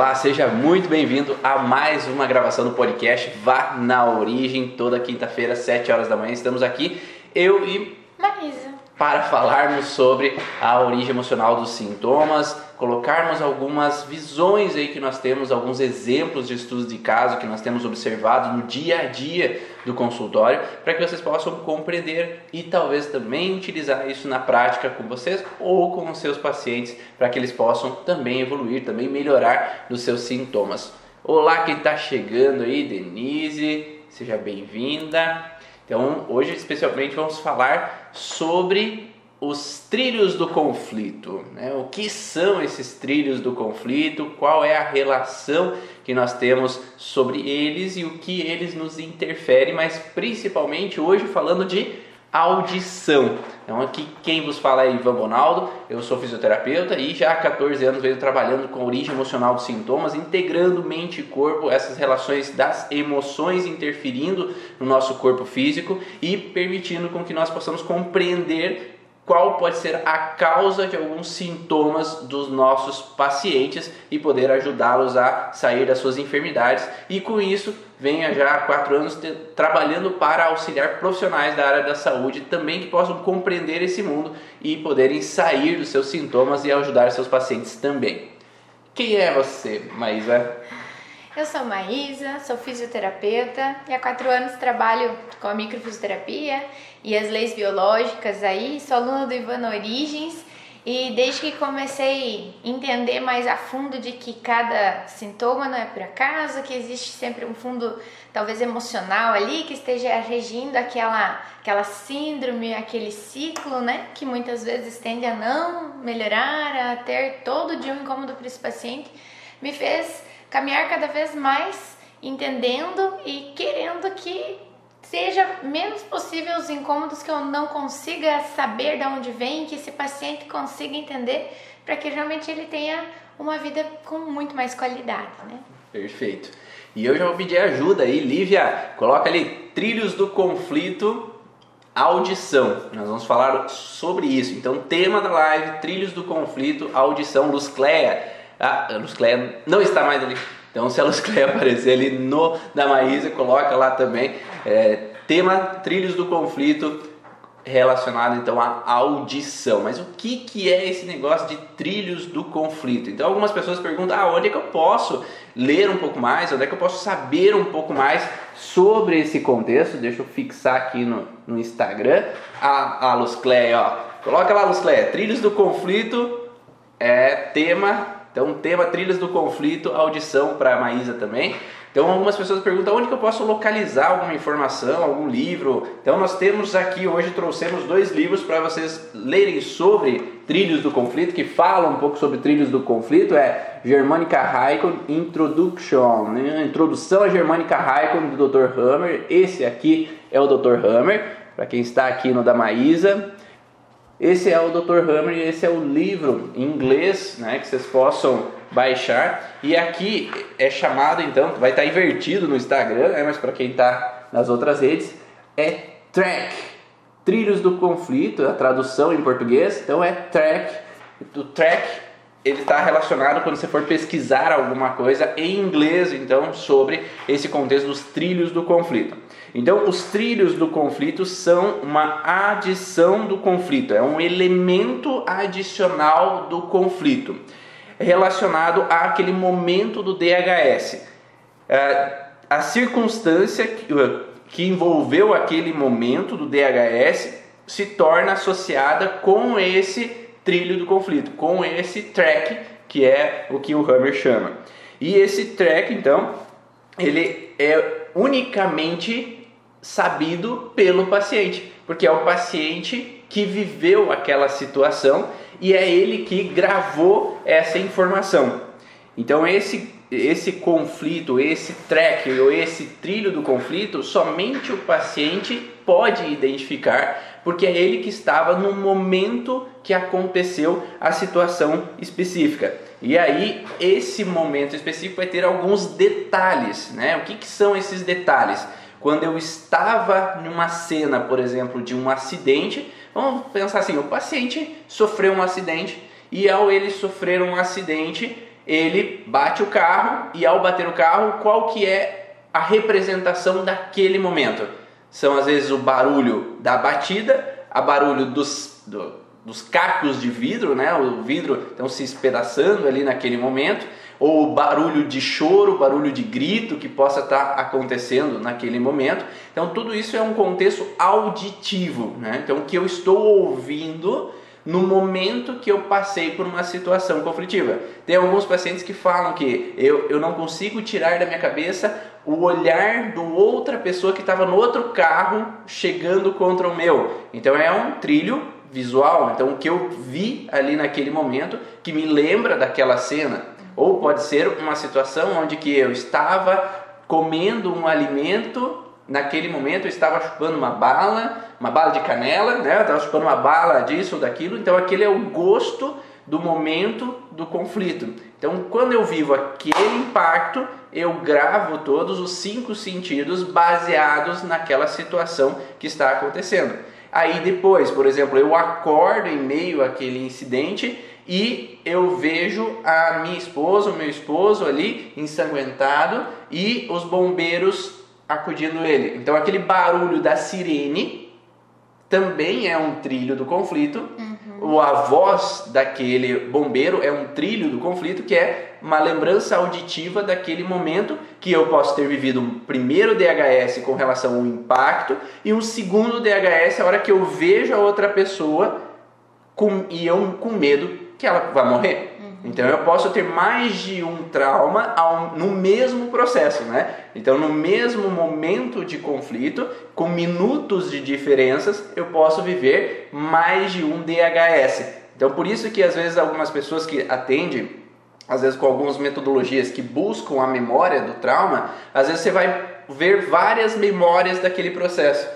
Olá, seja muito bem-vindo a mais uma gravação do podcast Vá na Origem, toda quinta-feira, 7 horas da manhã. Estamos aqui, eu e Marisa. para falarmos sobre a origem emocional dos sintomas, colocarmos algumas visões aí que nós temos, alguns exemplos de estudos de caso que nós temos observado no dia a dia do consultório, para que vocês possam compreender e talvez também utilizar isso na prática com vocês ou com os seus pacientes, para que eles possam também evoluir, também melhorar nos seus sintomas. Olá, quem está chegando aí, Denise, seja bem-vinda. Então, hoje especialmente vamos falar sobre os trilhos do conflito. Né? O que são esses trilhos do conflito? Qual é a relação que nós temos sobre eles e o que eles nos interferem, mas principalmente hoje falando de audição. Então aqui quem vos fala é Ivan Bonaldo, eu sou fisioterapeuta e já há 14 anos venho trabalhando com a origem emocional dos sintomas, integrando mente e corpo, essas relações das emoções interferindo no nosso corpo físico e permitindo com que nós possamos compreender qual pode ser a causa de alguns sintomas dos nossos pacientes e poder ajudá-los a sair das suas enfermidades. E com isso, venha já há quatro anos trabalhando para auxiliar profissionais da área da saúde também que possam compreender esse mundo e poderem sair dos seus sintomas e ajudar seus pacientes também. Quem é você, Maísa? Eu sou Maísa, sou fisioterapeuta e há quatro anos trabalho com a microfisioterapia e as leis biológicas aí. Sou aluna do Ivan Origens e desde que comecei a entender mais a fundo de que cada sintoma não é por acaso, que existe sempre um fundo talvez emocional ali que esteja regindo aquela, aquela síndrome, aquele ciclo, né? Que muitas vezes tende a não melhorar, a ter todo dia um incômodo para esse paciente, me fez caminhar cada vez mais entendendo e querendo que seja menos possível os incômodos que eu não consiga saber de onde vem, que esse paciente consiga entender para que realmente ele tenha uma vida com muito mais qualidade, né? Perfeito. E eu já vou pedir ajuda aí, Lívia, coloca ali trilhos do conflito audição. Nós vamos falar sobre isso. Então, tema da live, trilhos do conflito, audição, Luz Cleia ah, a Luz Cleia não está mais ali. Então, se a Luz Cleia aparecer ali no da Maísa, coloca lá também. É, tema Trilhos do Conflito relacionado então à audição. Mas o que, que é esse negócio de trilhos do conflito? Então algumas pessoas perguntam: ah, onde é que eu posso ler um pouco mais? Onde é que eu posso saber um pouco mais sobre esse contexto? Deixa eu fixar aqui no, no Instagram. A, a Luz Cleia, ó. Coloca lá, Luz Cleia, trilhos do conflito é tema então, tema Trilhas do Conflito, audição para Maísa também. Então, algumas pessoas perguntam onde que eu posso localizar alguma informação, algum livro. Então, nós temos aqui hoje, trouxemos dois livros para vocês lerem sobre trilhos do conflito, que falam um pouco sobre trilhos do conflito. É Germanica Raikon Introduction, né? Introdução à Germanica Raikon do Dr. Hammer. Esse aqui é o Dr. Hammer, para quem está aqui no da Maísa. Esse é o Dr. Hammer e esse é o livro em inglês né, que vocês possam baixar. E aqui é chamado, então, vai estar invertido no Instagram, né, mas para quem está nas outras redes, é Track. Trilhos do Conflito, a tradução em português, então é Track. O Track ele está relacionado quando você for pesquisar alguma coisa em inglês, então, sobre esse contexto dos trilhos do conflito. Então, os trilhos do conflito são uma adição do conflito, é um elemento adicional do conflito, relacionado àquele momento do DHS. É, a circunstância que envolveu aquele momento do DHS se torna associada com esse trilho do conflito, com esse track que é o que o Hammer chama. E esse track, então, ele é unicamente sabido pelo paciente, porque é o paciente que viveu aquela situação e é ele que gravou essa informação. Então esse esse conflito, esse track ou esse trilho do conflito, somente o paciente pode identificar, porque é ele que estava no momento que aconteceu a situação específica. E aí, esse momento específico vai ter alguns detalhes, né? O que, que são esses detalhes? Quando eu estava numa cena, por exemplo, de um acidente, vamos pensar assim: o paciente sofreu um acidente e ao ele sofrer um acidente, ele bate o carro e ao bater o carro, qual que é a representação daquele momento? São às vezes o barulho da batida, a barulho dos, do, dos cacos de vidro, né? O vidro estão se espedaçando ali naquele momento, ou barulho de choro, barulho de grito que possa estar acontecendo naquele momento. Então tudo isso é um contexto auditivo, né? Então o que eu estou ouvindo no momento que eu passei por uma situação conflitiva. Tem alguns pacientes que falam que eu, eu não consigo tirar da minha cabeça o olhar do outra pessoa que estava no outro carro chegando contra o meu. Então é um trilho visual, então o que eu vi ali naquele momento que me lembra daquela cena. Ou pode ser uma situação onde que eu estava comendo um alimento naquele momento eu estava chupando uma bala, uma bala de canela, né? Eu estava chupando uma bala disso ou daquilo, então aquele é o gosto do momento do conflito. Então, quando eu vivo aquele impacto, eu gravo todos os cinco sentidos baseados naquela situação que está acontecendo. Aí depois, por exemplo, eu acordo em meio àquele incidente e eu vejo a minha esposa, o meu esposo ali ensanguentado e os bombeiros acudindo ele. Então aquele barulho da sirene também é um trilho do conflito. Uhum. A voz daquele bombeiro é um trilho do conflito, que é uma lembrança auditiva daquele momento que eu posso ter vivido um primeiro DHS com relação ao impacto e um segundo DHS a hora que eu vejo a outra pessoa com, e eu com medo que ela vai morrer. Então eu posso ter mais de um trauma ao, no mesmo processo, né? Então no mesmo momento de conflito, com minutos de diferenças, eu posso viver mais de um DHS. Então por isso que às vezes algumas pessoas que atendem, às vezes com algumas metodologias que buscam a memória do trauma, às vezes você vai ver várias memórias daquele processo.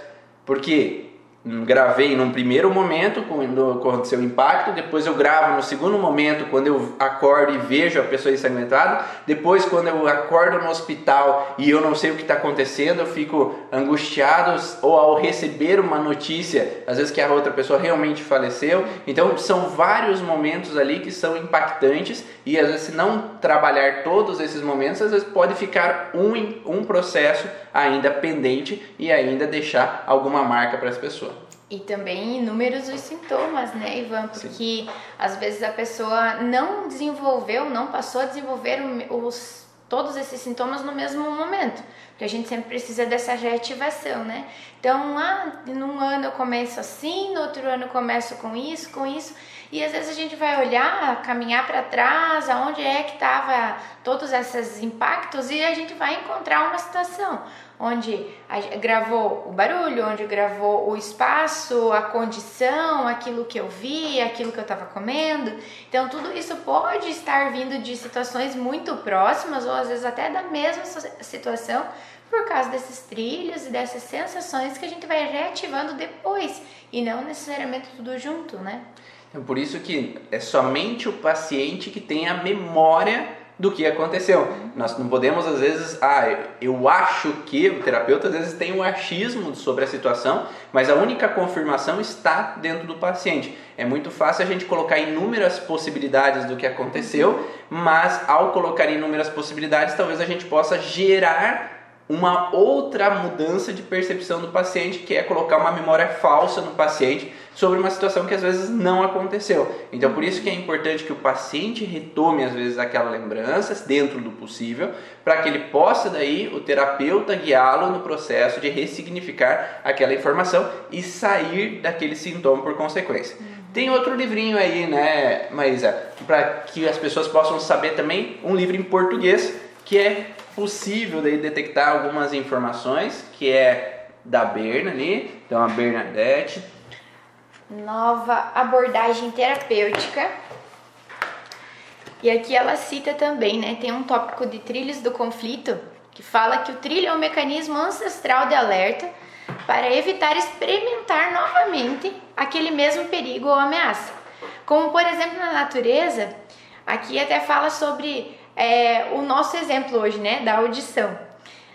Porque gravei num primeiro momento quando aconteceu o impacto, depois eu gravo no segundo momento quando eu acordo e vejo a pessoa ensanguentada, depois quando eu acordo no hospital e eu não sei o que está acontecendo, eu fico angustiado ou ao receber uma notícia, às vezes que a outra pessoa realmente faleceu. Então são vários momentos ali que são impactantes e às vezes se não trabalhar todos esses momentos, às vezes pode ficar um, um processo ainda pendente e ainda deixar alguma marca para as pessoas. E também inúmeros os sintomas, né, Ivan? Porque Sim. às vezes a pessoa não desenvolveu, não passou a desenvolver os, todos esses sintomas no mesmo momento. Porque a gente sempre precisa dessa reativação, né? Então, ah, num ano eu começo assim, no outro ano eu começo com isso, com isso. E às vezes a gente vai olhar, caminhar para trás, aonde é que estava todos esses impactos e a gente vai encontrar uma situação onde gravou o barulho, onde gravou o espaço, a condição, aquilo que eu vi, aquilo que eu estava comendo. Então, tudo isso pode estar vindo de situações muito próximas ou às vezes até da mesma situação por causa desses trilhos e dessas sensações que a gente vai reativando depois e não necessariamente tudo junto, né? É por isso que é somente o paciente que tem a memória do que aconteceu. Nós não podemos, às vezes, ah, eu acho que, o terapeuta às vezes tem um achismo sobre a situação, mas a única confirmação está dentro do paciente. É muito fácil a gente colocar inúmeras possibilidades do que aconteceu, mas ao colocar inúmeras possibilidades, talvez a gente possa gerar uma outra mudança de percepção do paciente, que é colocar uma memória falsa no paciente sobre uma situação que às vezes não aconteceu. Então, por isso que é importante que o paciente retome às vezes aquela lembrança dentro do possível, para que ele possa daí o terapeuta guiá-lo no processo de ressignificar aquela informação e sair daquele sintoma por consequência. Tem outro livrinho aí, né, Maísa, para que as pessoas possam saber também, um livro em português que é possível daí detectar algumas informações, que é da Berna ali, então a Bernadette. Nova abordagem terapêutica. E aqui ela cita também, né? Tem um tópico de trilhos do conflito que fala que o trilho é um mecanismo ancestral de alerta para evitar experimentar novamente aquele mesmo perigo ou ameaça. Como por exemplo na natureza, aqui até fala sobre é, o nosso exemplo hoje, né, da audição.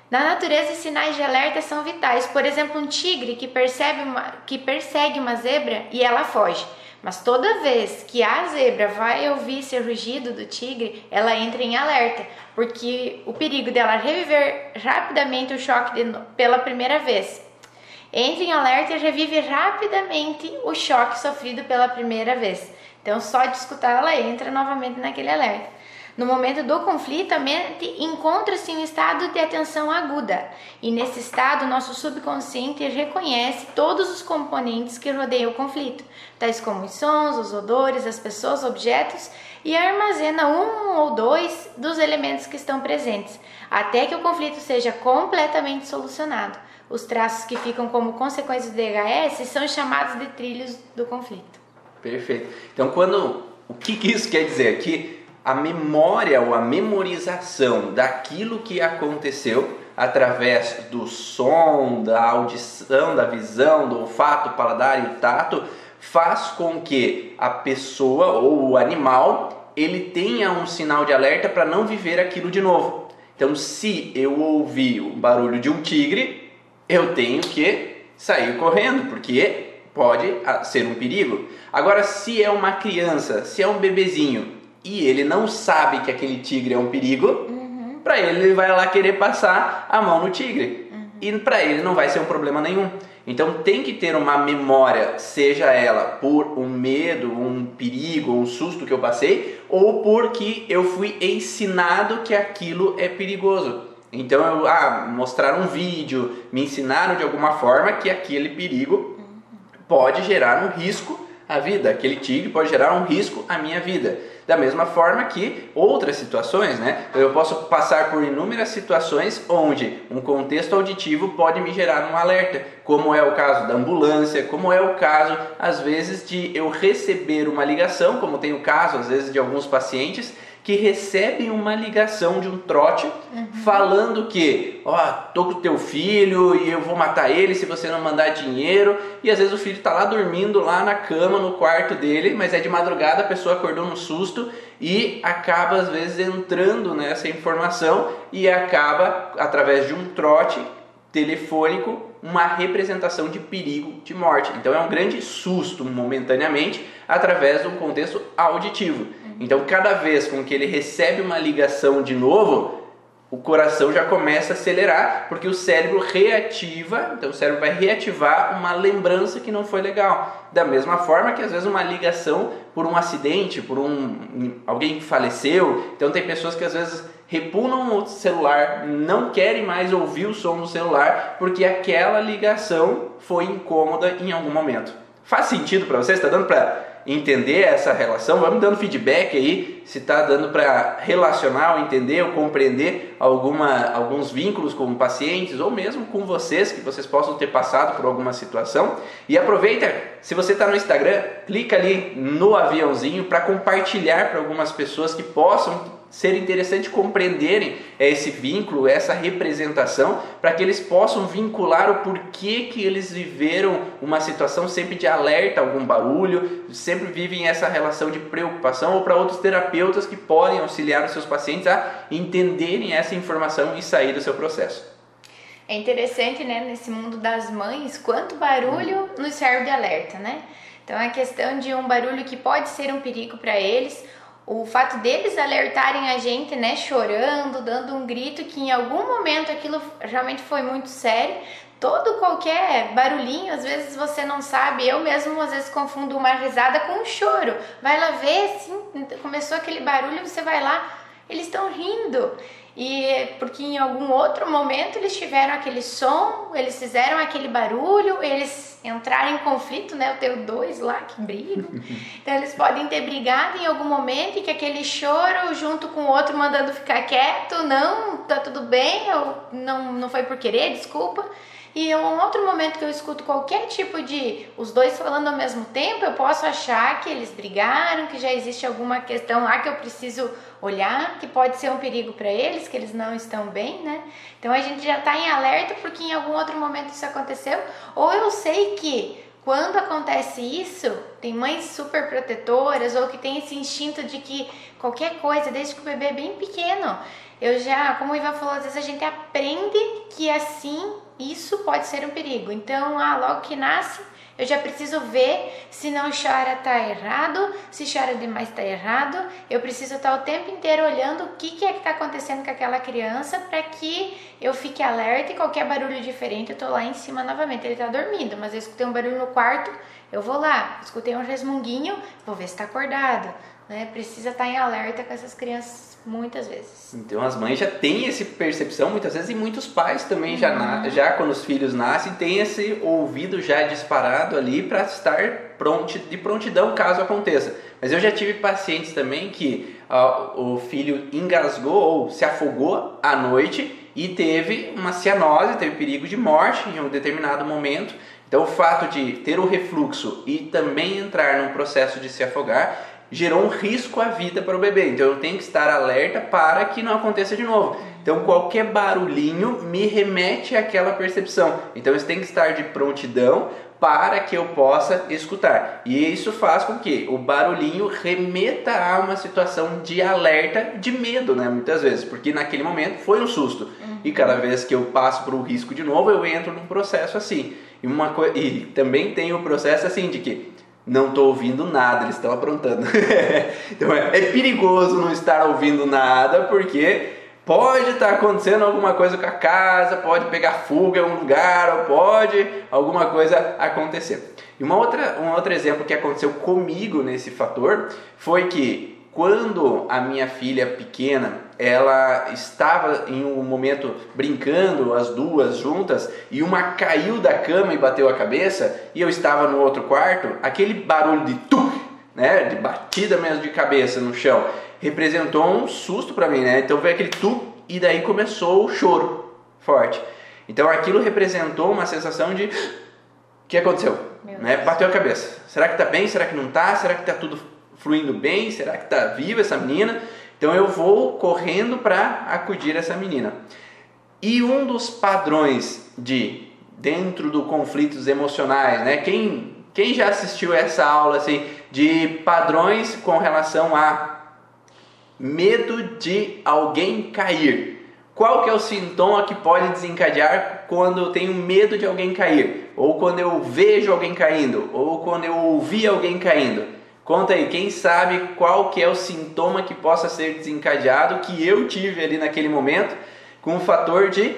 Na natureza, sinais de alerta são vitais. Por exemplo, um tigre que, percebe uma, que persegue uma zebra e ela foge. Mas toda vez que a zebra vai ouvir esse rugido do tigre, ela entra em alerta, porque o perigo dela reviver rapidamente o choque de, pela primeira vez. Entra em alerta e revive rapidamente o choque sofrido pela primeira vez. Então, só de escutar, ela entra novamente naquele alerta. No momento do conflito, a mente encontra-se em estado de atenção aguda, e nesse estado, nosso subconsciente reconhece todos os componentes que rodeiam o conflito, tais como os sons, os odores, as pessoas, objetos, e armazena um ou dois dos elementos que estão presentes, até que o conflito seja completamente solucionado. Os traços que ficam como consequência do DHS são chamados de trilhos do conflito. Perfeito. Então, quando o que, que isso quer dizer? Que a memória ou a memorização daquilo que aconteceu através do som, da audição, da visão, do olfato, paladar e tato, faz com que a pessoa ou o animal ele tenha um sinal de alerta para não viver aquilo de novo. Então, se eu ouvir o barulho de um tigre, eu tenho que sair correndo, porque pode ser um perigo. Agora, se é uma criança, se é um bebezinho e ele não sabe que aquele tigre é um perigo, uhum. para ele ele vai lá querer passar a mão no tigre. Uhum. E para ele não vai ser um problema nenhum. Então tem que ter uma memória, seja ela por um medo, um perigo, um susto que eu passei, ou porque eu fui ensinado que aquilo é perigoso. Então eu ah, mostraram um vídeo, me ensinaram de alguma forma que aquele perigo uhum. pode gerar um risco à vida, aquele tigre pode gerar um risco à minha vida. Da mesma forma que outras situações, né? Eu posso passar por inúmeras situações onde um contexto auditivo pode me gerar um alerta, como é o caso da ambulância, como é o caso, às vezes, de eu receber uma ligação, como tem o caso, às vezes, de alguns pacientes que recebem uma ligação de um trote uhum. falando que, ó, oh, tô com teu filho e eu vou matar ele se você não mandar dinheiro. E às vezes o filho tá lá dormindo lá na cama no quarto dele, mas é de madrugada, a pessoa acordou no susto e acaba às vezes entrando nessa informação e acaba através de um trote telefônico uma representação de perigo de morte. Então é um grande susto momentaneamente através de um contexto auditivo. Então, cada vez com que ele recebe uma ligação de novo, o coração já começa a acelerar, porque o cérebro reativa, então o cérebro vai reativar uma lembrança que não foi legal. Da mesma forma que às vezes uma ligação por um acidente, por um alguém que faleceu, então tem pessoas que às vezes repunam o celular, não querem mais ouvir o som do celular, porque aquela ligação foi incômoda em algum momento. Faz sentido para você? Está dando para entender essa relação, vamos dando feedback aí, se está dando para relacionar entender ou compreender alguma, alguns vínculos com pacientes ou mesmo com vocês, que vocês possam ter passado por alguma situação. E aproveita, se você está no Instagram, clica ali no aviãozinho para compartilhar para algumas pessoas que possam ser interessante compreenderem esse vínculo, essa representação, para que eles possam vincular o porquê que eles viveram uma situação sempre de alerta, algum barulho, sempre vivem essa relação de preocupação, ou para outros terapeutas que podem auxiliar os seus pacientes a entenderem essa informação e sair do seu processo. É interessante, né, nesse mundo das mães, quanto barulho nos serve de alerta, né? Então a questão de um barulho que pode ser um perigo para eles, o fato deles alertarem a gente, né, chorando, dando um grito, que em algum momento aquilo realmente foi muito sério. Todo qualquer barulhinho, às vezes você não sabe, eu mesmo às vezes confundo uma risada com um choro. Vai lá ver, sim, começou aquele barulho, você vai lá, eles estão rindo. E porque em algum outro momento eles tiveram aquele som, eles fizeram aquele barulho, eles entraram em conflito, né? Eu tenho dois lá que brigam. Então eles podem ter brigado em algum momento e que aquele choro junto com o outro mandando ficar quieto, não, tá tudo bem, eu não, não foi por querer, desculpa. E um outro momento que eu escuto qualquer tipo de os dois falando ao mesmo tempo, eu posso achar que eles brigaram, que já existe alguma questão lá que eu preciso olhar, que pode ser um perigo para eles, que eles não estão bem, né? Então a gente já está em alerta porque em algum outro momento isso aconteceu, ou eu sei que quando acontece isso, tem mães super protetoras ou que tem esse instinto de que qualquer coisa, desde que o bebê é bem pequeno, eu já, como o Ivan falou, às vezes a gente aprende que assim isso pode ser um perigo. Então, ah, logo que nasce, eu já preciso ver se não chora tá errado, se chora demais tá errado. Eu preciso estar o tempo inteiro olhando o que, que é que tá acontecendo com aquela criança para que eu fique alerta e qualquer barulho diferente eu tô lá em cima novamente. Ele tá dormindo, mas eu escutei um barulho no quarto, eu vou lá. Escutei um resmunguinho, vou ver se tá acordado. Né? Precisa estar em alerta com essas crianças Muitas vezes. Então as mães já têm essa percepção muitas vezes e muitos pais também já, uhum. já quando os filhos nascem têm esse ouvido já disparado ali para estar pronto, de prontidão caso aconteça. Mas eu já tive pacientes também que uh, o filho engasgou ou se afogou à noite e teve uma cianose, teve perigo de morte em um determinado momento. Então o fato de ter o refluxo e também entrar num processo de se afogar gerou um risco à vida para o bebê. Então eu tenho que estar alerta para que não aconteça de novo. Então qualquer barulhinho me remete àquela percepção. Então isso tem que estar de prontidão para que eu possa escutar. E isso faz com que o barulhinho remeta a uma situação de alerta, de medo, né? Muitas vezes, porque naquele momento foi um susto. Uhum. E cada vez que eu passo para o risco de novo, eu entro num processo assim. E, uma co... e também tem o processo assim de que não estou ouvindo nada, eles estão aprontando. então é, é, perigoso não estar ouvindo nada, porque pode estar tá acontecendo alguma coisa com a casa, pode pegar fuga em um lugar, ou pode alguma coisa acontecer. E uma outra, um outro exemplo que aconteceu comigo nesse fator foi que quando a minha filha pequena ela estava em um momento brincando as duas juntas e uma caiu da cama e bateu a cabeça e eu estava no outro quarto aquele barulho de tu né de batida mesmo de cabeça no chão representou um susto para mim né? Então veio aquele tu e daí começou o choro forte. Então aquilo representou uma sensação de o que aconteceu? Né? Bateu a cabeça. Será que está bem? Será que não está será que está tudo fluindo bem? Será que está viva essa menina? Então eu vou correndo para acudir essa menina. E um dos padrões de dentro do conflitos emocionais, né? Quem quem já assistiu essa aula assim de padrões com relação a medo de alguém cair? Qual que é o sintoma que pode desencadear quando eu tenho medo de alguém cair? Ou quando eu vejo alguém caindo? Ou quando eu ouvi alguém caindo? Conta aí, quem sabe qual que é o sintoma que possa ser desencadeado que eu tive ali naquele momento com o fator de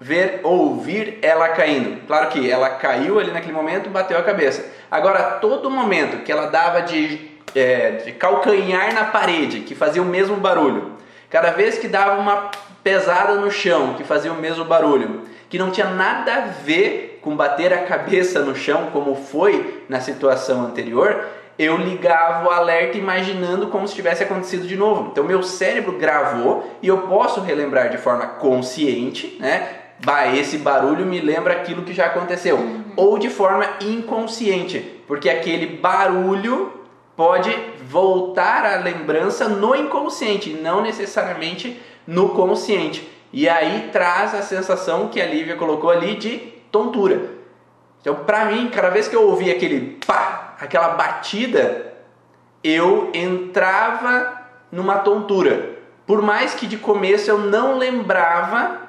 ver, ouvir ela caindo. Claro que ela caiu ali naquele momento, bateu a cabeça. Agora, todo momento que ela dava de, é, de calcanhar na parede, que fazia o mesmo barulho, cada vez que dava uma pesada no chão, que fazia o mesmo barulho, que não tinha nada a ver com bater a cabeça no chão, como foi na situação anterior, eu ligava o alerta imaginando como se tivesse acontecido de novo. Então meu cérebro gravou e eu posso relembrar de forma consciente, né? Bah, esse barulho me lembra aquilo que já aconteceu. Uhum. Ou de forma inconsciente, porque aquele barulho pode voltar à lembrança no inconsciente, não necessariamente no consciente. E aí traz a sensação que a Lívia colocou ali de tontura. Então, para mim, cada vez que eu ouvi aquele pá, aquela batida, eu entrava numa tontura. Por mais que de começo eu não lembrava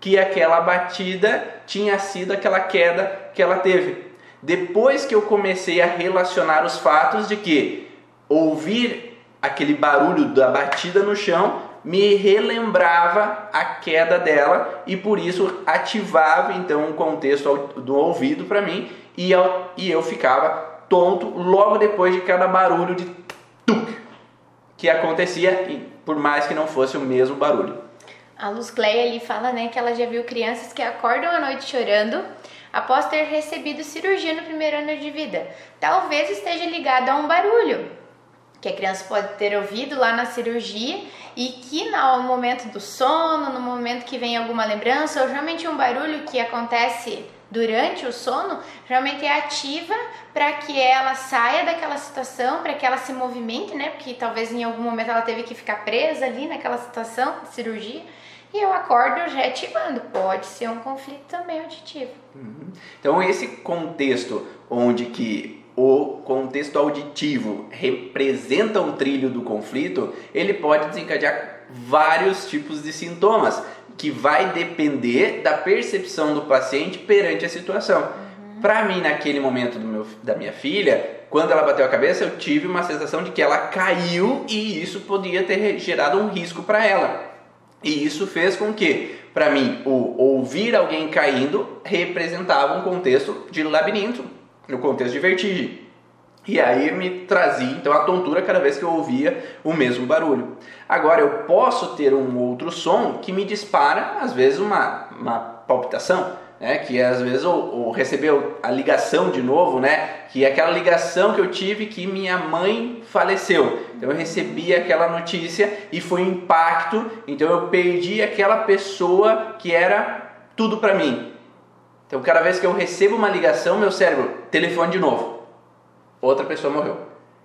que aquela batida tinha sido aquela queda que ela teve. Depois que eu comecei a relacionar os fatos de que ouvir aquele barulho da batida no chão me relembrava a queda dela e por isso ativava então um contexto do ouvido para mim e eu, e eu ficava tonto logo depois de cada barulho de tuc que acontecia, por mais que não fosse o mesmo barulho. A Luz Cleia ali fala né, que ela já viu crianças que acordam à noite chorando após ter recebido cirurgia no primeiro ano de vida. Talvez esteja ligado a um barulho que a criança pode ter ouvido lá na cirurgia e que no momento do sono, no momento que vem alguma lembrança, ou realmente um barulho que acontece durante o sono, realmente é ativa para que ela saia daquela situação, para que ela se movimente, né? Porque talvez em algum momento ela teve que ficar presa ali naquela situação de cirurgia. E eu acordo já ativando. Pode ser um conflito também auditivo. Uhum. Então esse contexto onde que o contexto auditivo representa um trilho do conflito, ele pode desencadear vários tipos de sintomas que vai depender da percepção do paciente perante a situação. Uhum. Para mim, naquele momento do meu, da minha filha, quando ela bateu a cabeça, eu tive uma sensação de que ela caiu e isso podia ter gerado um risco para ela. E isso fez com que, para mim, o ouvir alguém caindo representava um contexto de labirinto, no contexto de vertigem. E aí me trazia então a tontura cada vez que eu ouvia o mesmo barulho. Agora eu posso ter um outro som que me dispara, às vezes, uma, uma palpitação, né? que às vezes ou, recebeu a ligação de novo, né? que é aquela ligação que eu tive que minha mãe faleceu. Então eu recebi aquela notícia e foi um impacto, então eu perdi aquela pessoa que era tudo para mim. Então cada vez que eu recebo uma ligação, meu cérebro, telefone de novo outra pessoa morreu.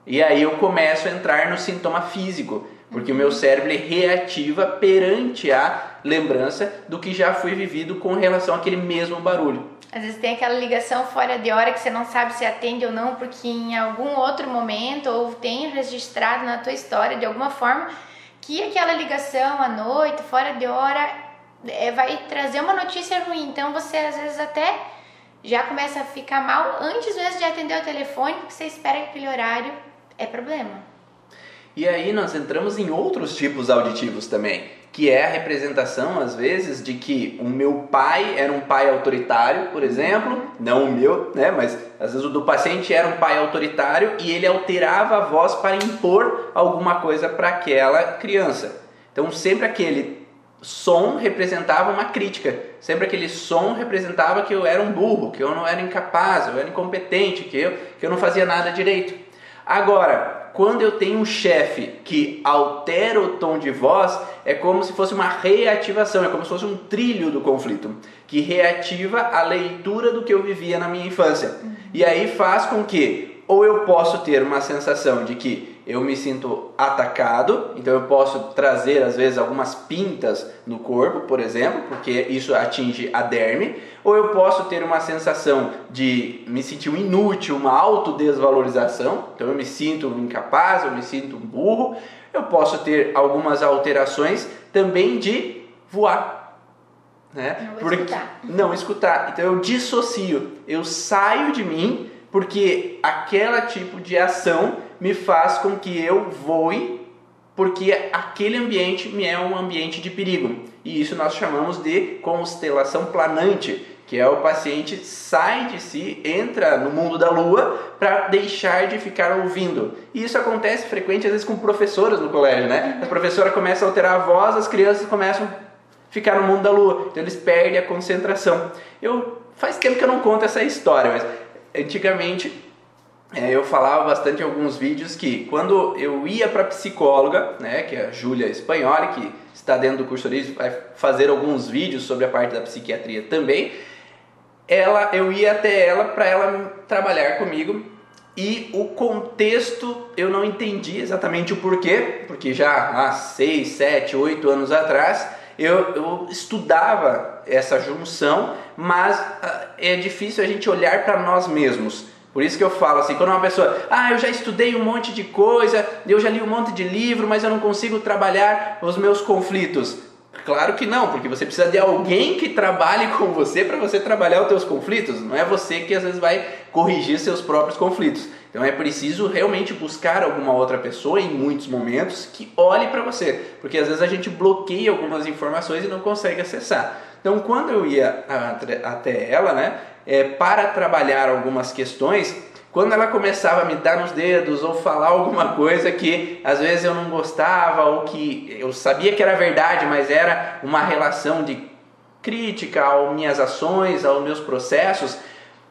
E aí eu começo a entrar no sintoma físico, porque o meu cérebro reativa perante a lembrança do que já foi vivido com relação àquele mesmo barulho. Às vezes tem aquela ligação fora de hora que você não sabe se atende ou não, porque em algum outro momento ou tem registrado na tua história de alguma forma que aquela ligação à noite, fora de hora, é, vai trazer uma notícia ruim. Então você às vezes até já começa a ficar mal antes mesmo de atender o telefone, porque você espera que aquele horário é problema. E aí nós entramos em outros tipos auditivos também, que é a representação às vezes de que o meu pai era um pai autoritário, por exemplo, não o meu, né, mas às vezes o do paciente era um pai autoritário e ele alterava a voz para impor alguma coisa para aquela criança. Então sempre aquele som representava uma crítica. Sempre aquele som representava que eu era um burro, que eu não era incapaz, eu era incompetente, que eu, que eu não fazia nada direito. Agora, quando eu tenho um chefe que altera o tom de voz, é como se fosse uma reativação, é como se fosse um trilho do conflito, que reativa a leitura do que eu vivia na minha infância. E aí faz com que, ou eu posso ter uma sensação de que eu me sinto atacado, então eu posso trazer às vezes algumas pintas no corpo, por exemplo, porque isso atinge a derme, ou eu posso ter uma sensação de me sentir um inútil, uma autodesvalorização, então eu me sinto incapaz, eu me sinto um burro. Eu posso ter algumas alterações também de voar. Né? Não porque, escutar. Não escutar. Então eu dissocio, eu saio de mim porque aquela tipo de ação me faz com que eu voe, porque aquele ambiente me é um ambiente de perigo. E isso nós chamamos de constelação planante, que é o paciente sai de si, entra no mundo da lua para deixar de ficar ouvindo. E isso acontece frequente às vezes com professoras no colégio, né? As professoras começam a alterar a voz, as crianças começam a ficar no mundo da lua, então eles perdem a concentração. Eu faz tempo que eu não conto essa história, mas antigamente é, eu falava bastante em alguns vídeos que quando eu ia para psicóloga, né, que é a Júlia Espanholi, que está dentro do curso de vai fazer alguns vídeos sobre a parte da psiquiatria também, ela, eu ia até ela para ela trabalhar comigo e o contexto eu não entendi exatamente o porquê, porque já há 6, 7, 8 anos atrás eu, eu estudava essa junção, mas uh, é difícil a gente olhar para nós mesmos. Por isso que eu falo assim, quando uma pessoa, ah, eu já estudei um monte de coisa, eu já li um monte de livro, mas eu não consigo trabalhar os meus conflitos. Claro que não, porque você precisa de alguém que trabalhe com você para você trabalhar os teus conflitos. Não é você que às vezes vai corrigir seus próprios conflitos. Então é preciso realmente buscar alguma outra pessoa em muitos momentos que olhe para você, porque às vezes a gente bloqueia algumas informações e não consegue acessar. Então quando eu ia até ela, né, é, para trabalhar algumas questões, quando ela começava a me dar nos dedos ou falar alguma coisa que às vezes eu não gostava ou que eu sabia que era verdade, mas era uma relação de crítica às minhas ações, aos meus processos,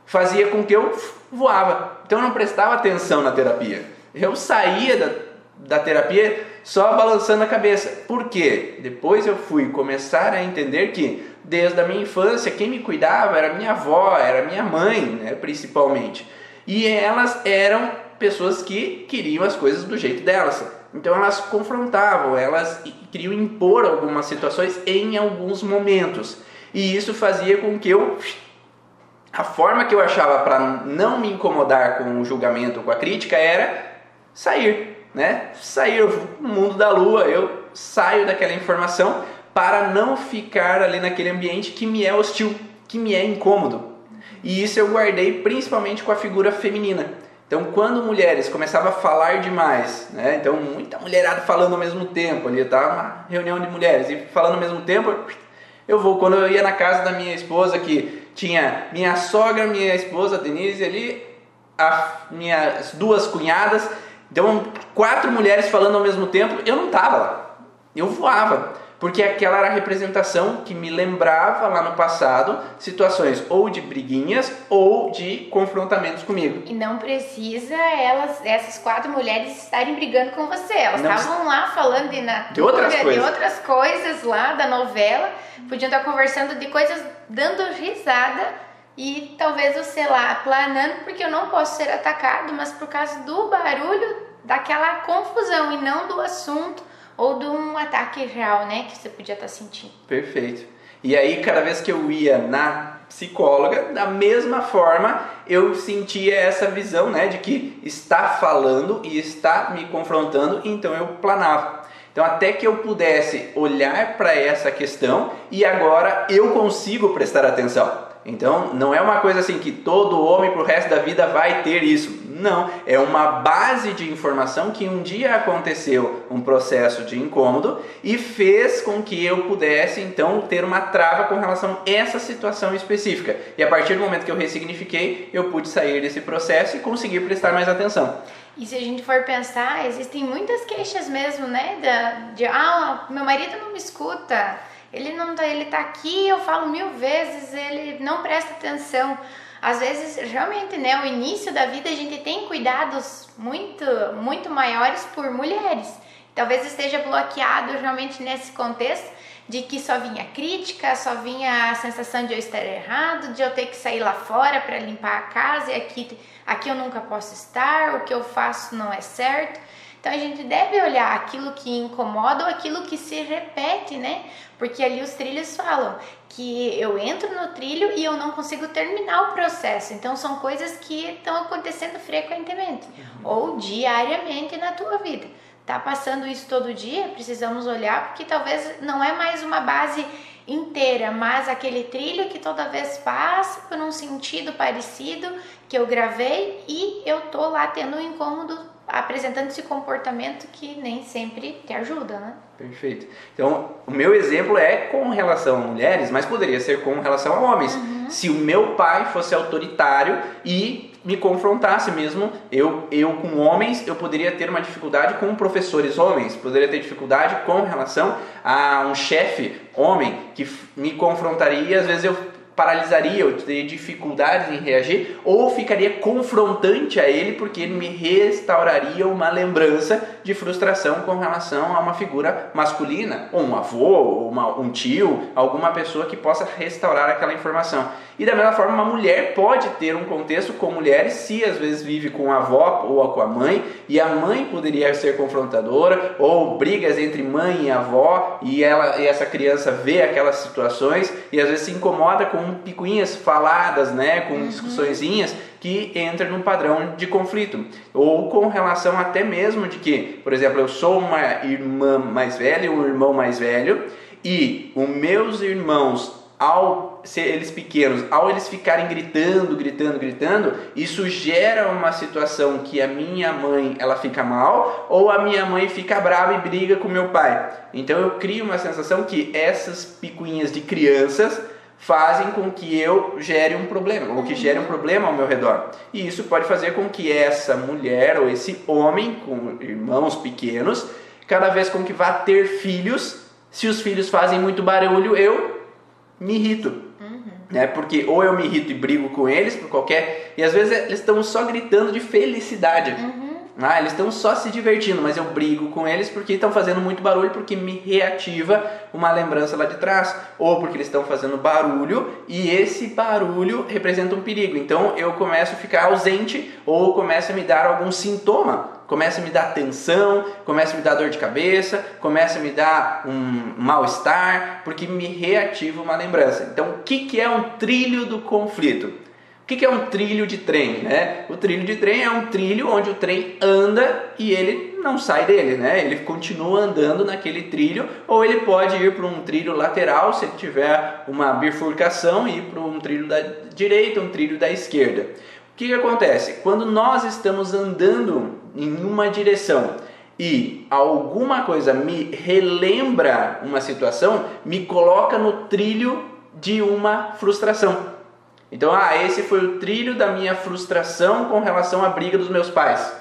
fazia com que eu voava. Então eu não prestava atenção na terapia. Eu saía da, da terapia só balançando a cabeça. Por quê? Depois eu fui começar a entender que desde a minha infância, quem me cuidava era minha avó, era minha mãe, né, principalmente. E elas eram pessoas que queriam as coisas do jeito delas. Então elas confrontavam, elas queriam impor algumas situações em alguns momentos. E isso fazia com que eu a forma que eu achava para não me incomodar com o julgamento, com a crítica era sair, né? Sair no mundo da lua, eu saio daquela informação para não ficar ali naquele ambiente que me é hostil, que me é incômodo. E isso eu guardei principalmente com a figura feminina. Então, quando mulheres começavam a falar demais, né? Então, muita mulherada falando ao mesmo tempo ali, tá? Uma reunião de mulheres e falando ao mesmo tempo, eu vou. Quando eu ia na casa da minha esposa, que tinha minha sogra, minha esposa Denise ali, as minhas duas cunhadas, então quatro mulheres falando ao mesmo tempo, eu não tava lá. Eu voava porque aquela era a representação que me lembrava lá no passado situações ou de briguinhas ou de confrontamentos comigo. E não precisa elas, essas quatro mulheres estarem brigando com você. Elas estavam lá falando de natura, de outras, de outras coisas lá da novela, podiam estar conversando de coisas dando risada e talvez você lá planando porque eu não posso ser atacado, mas por causa do barulho, daquela confusão e não do assunto ou de um ataque real, né, que você podia estar tá sentindo. Perfeito. E aí, cada vez que eu ia na psicóloga, da mesma forma, eu sentia essa visão, né, de que está falando e está me confrontando, então eu planava. Então, até que eu pudesse olhar para essa questão e agora eu consigo prestar atenção. Então, não é uma coisa assim que todo homem pro resto da vida vai ter isso. Não, é uma base de informação que um dia aconteceu um processo de incômodo e fez com que eu pudesse então ter uma trava com relação a essa situação específica. E a partir do momento que eu ressignifiquei, eu pude sair desse processo e conseguir prestar mais atenção. E se a gente for pensar, existem muitas queixas mesmo, né? De, ah, meu marido não me escuta ele não tá, ele tá aqui, eu falo mil vezes, ele não presta atenção. Às vezes, realmente, né, o início da vida a gente tem cuidados muito, muito maiores por mulheres. Talvez esteja bloqueado realmente nesse contexto de que só vinha crítica, só vinha a sensação de eu estar errado, de eu ter que sair lá fora para limpar a casa e aqui, aqui eu nunca posso estar, o que eu faço não é certo. Então a gente deve olhar aquilo que incomoda ou aquilo que se repete, né? Porque ali os trilhos falam que eu entro no trilho e eu não consigo terminar o processo. Então são coisas que estão acontecendo frequentemente uhum. ou diariamente na tua vida. Tá passando isso todo dia? Precisamos olhar porque talvez não é mais uma base inteira, mas aquele trilho que toda vez passa por um sentido parecido que eu gravei e eu tô lá tendo um incômodo apresentando esse comportamento que nem sempre te ajuda, né? Perfeito. Então, o meu exemplo é com relação a mulheres, mas poderia ser com relação a homens. Uhum. Se o meu pai fosse autoritário e me confrontasse mesmo, eu, eu com homens, eu poderia ter uma dificuldade com professores homens, poderia ter dificuldade com relação a um chefe homem que me confrontaria e às vezes eu paralisaria, eu teria dificuldades em reagir, ou ficaria confrontante a ele porque ele me restauraria uma lembrança de frustração com relação a uma figura masculina, ou um avô, ou uma, um tio, alguma pessoa que possa restaurar aquela informação. E da mesma forma, uma mulher pode ter um contexto com mulheres se às vezes vive com a avó ou com a mãe, e a mãe poderia ser confrontadora, ou brigas entre mãe e avó, e, ela, e essa criança vê aquelas situações e às vezes se incomoda com picuinhas faladas, né, com uhum. discussõezinhas que entra num padrão de conflito. Ou com relação até mesmo de que, por exemplo, eu sou uma irmã mais velha, um irmão mais velho, e os meus irmãos ao ser eles pequenos, ao eles ficarem gritando, gritando, gritando, isso gera uma situação que a minha mãe ela fica mal ou a minha mãe fica brava e briga com meu pai. Então eu crio uma sensação que essas picuinhas de crianças fazem com que eu gere um problema, ou que gere um problema ao meu redor. E isso pode fazer com que essa mulher ou esse homem com irmãos pequenos, cada vez com que vá ter filhos, se os filhos fazem muito barulho, eu me irrito. Uhum. Né? Porque ou eu me irrito e brigo com eles por qualquer. E às vezes eles estão só gritando de felicidade. Uhum. Ah, eles estão só se divertindo, mas eu brigo com eles porque estão fazendo muito barulho, porque me reativa uma lembrança lá de trás, ou porque eles estão fazendo barulho e esse barulho representa um perigo. Então eu começo a ficar ausente ou começa a me dar algum sintoma começa a me dar tensão, começa a me dar dor de cabeça, começa a me dar um mal-estar, porque me reativa uma lembrança. Então, o que, que é um trilho do conflito? O que é um trilho de trem? Né? O trilho de trem é um trilho onde o trem anda e ele não sai dele, né? ele continua andando naquele trilho, ou ele pode ir para um trilho lateral se ele tiver uma bifurcação e ir para um trilho da direita, um trilho da esquerda. O que, que acontece? Quando nós estamos andando em uma direção e alguma coisa me relembra uma situação, me coloca no trilho de uma frustração. Então, ah, esse foi o trilho da minha frustração com relação à briga dos meus pais.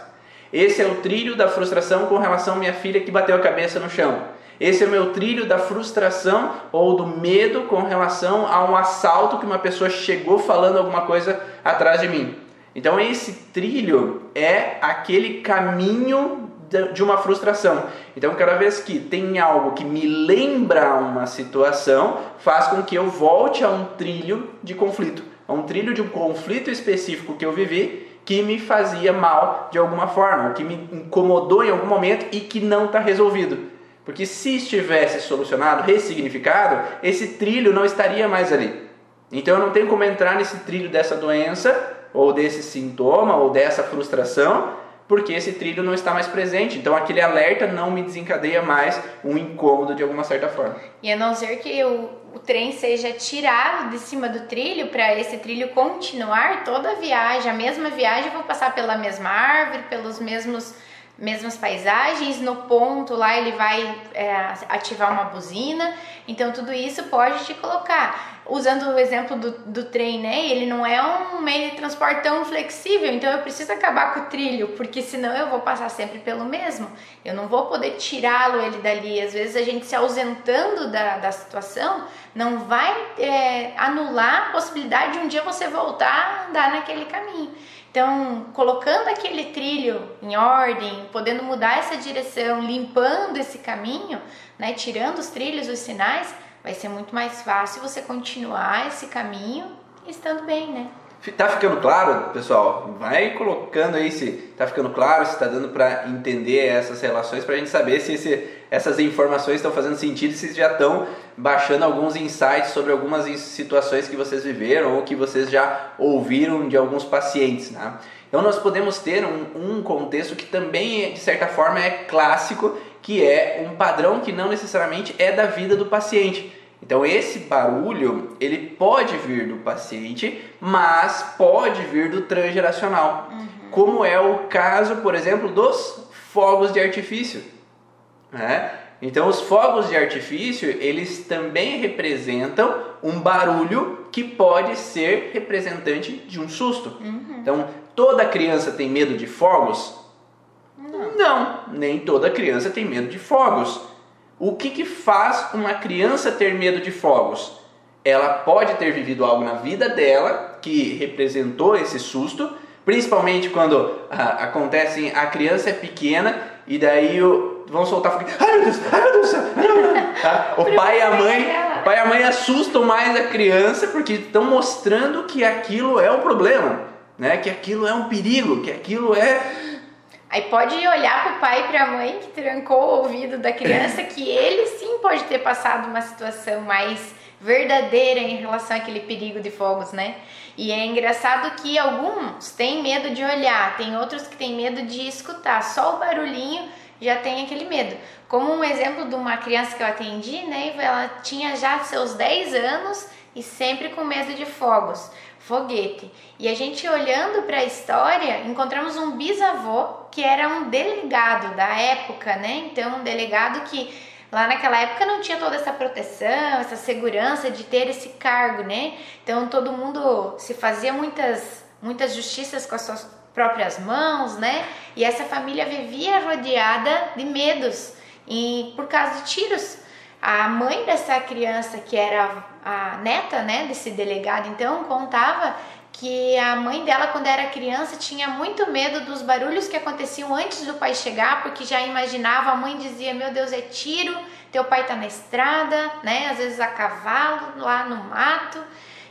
Esse é o trilho da frustração com relação à minha filha que bateu a cabeça no chão. Esse é o meu trilho da frustração ou do medo com relação a um assalto que uma pessoa chegou falando alguma coisa atrás de mim. Então, esse trilho é aquele caminho de uma frustração. Então, cada vez que tem algo que me lembra uma situação, faz com que eu volte a um trilho de conflito a um trilho de um conflito específico que eu vivi que me fazia mal de alguma forma, que me incomodou em algum momento e que não está resolvido. Porque se estivesse solucionado, ressignificado, esse trilho não estaria mais ali. Então eu não tenho como entrar nesse trilho dessa doença, ou desse sintoma, ou dessa frustração, porque esse trilho não está mais presente. Então aquele alerta não me desencadeia mais um incômodo de alguma certa forma. E a não ser que o, o trem seja tirado de cima do trilho para esse trilho continuar toda a viagem, a mesma viagem, eu vou passar pela mesma árvore, pelos mesmos mesmas paisagens, no ponto lá ele vai é, ativar uma buzina, então tudo isso pode te colocar. Usando o exemplo do, do trem, né? Ele não é um meio de transporte tão flexível, então eu preciso acabar com o trilho, porque senão eu vou passar sempre pelo mesmo. Eu não vou poder tirá-lo ele dali. Às vezes a gente se ausentando da, da situação não vai é, anular a possibilidade de um dia você voltar a andar naquele caminho. Então, colocando aquele trilho em ordem, podendo mudar essa direção, limpando esse caminho, né, tirando os trilhos, os sinais, vai ser muito mais fácil você continuar esse caminho estando bem, né? Tá ficando claro, pessoal? Vai colocando aí se tá ficando claro, se tá dando para entender essas relações, para a gente saber se esse, essas informações estão fazendo sentido, se já estão baixando alguns insights sobre algumas situações que vocês viveram ou que vocês já ouviram de alguns pacientes, né? Então nós podemos ter um, um contexto que também, de certa forma, é clássico, que é um padrão que não necessariamente é da vida do paciente então esse barulho, ele pode vir do paciente, mas pode vir do transgeracional. Uhum. Como é o caso, por exemplo, dos fogos de artifício. Né? Então os fogos de artifício, eles também representam um barulho que pode ser representante de um susto. Uhum. Então, toda criança tem medo de fogos? Não. Não, nem toda criança tem medo de fogos. O que, que faz uma criança ter medo de fogos? Ela pode ter vivido algo na vida dela que representou esse susto, principalmente quando ah, acontece, a criança é pequena e daí o, vão soltar fogo. Ai meu Deus, ai meu Deus, ai meu Deus. Tá? O pai e a mãe, pai e a mãe assustam mais a criança porque estão mostrando que aquilo é um problema, né? Que aquilo é um perigo, que aquilo é Aí pode olhar para o pai e para a mãe que trancou o ouvido da criança que ele sim pode ter passado uma situação mais verdadeira em relação àquele perigo de fogos, né? E é engraçado que alguns têm medo de olhar, tem outros que têm medo de escutar, só o barulhinho já tem aquele medo. Como um exemplo de uma criança que eu atendi, né? Ela tinha já seus 10 anos e sempre com medo de fogos foguete. E a gente olhando para a história, encontramos um bisavô que era um delegado da época, né? Então, um delegado que lá naquela época não tinha toda essa proteção, essa segurança de ter esse cargo, né? Então, todo mundo se fazia muitas muitas justiças com as suas próprias mãos, né? E essa família vivia rodeada de medos e por causa de tiros. A mãe dessa criança, que era a neta né, desse delegado, então, contava que a mãe dela, quando era criança, tinha muito medo dos barulhos que aconteciam antes do pai chegar, porque já imaginava, a mãe dizia: Meu Deus, é tiro, teu pai tá na estrada, né? Às vezes a cavalo, lá no mato.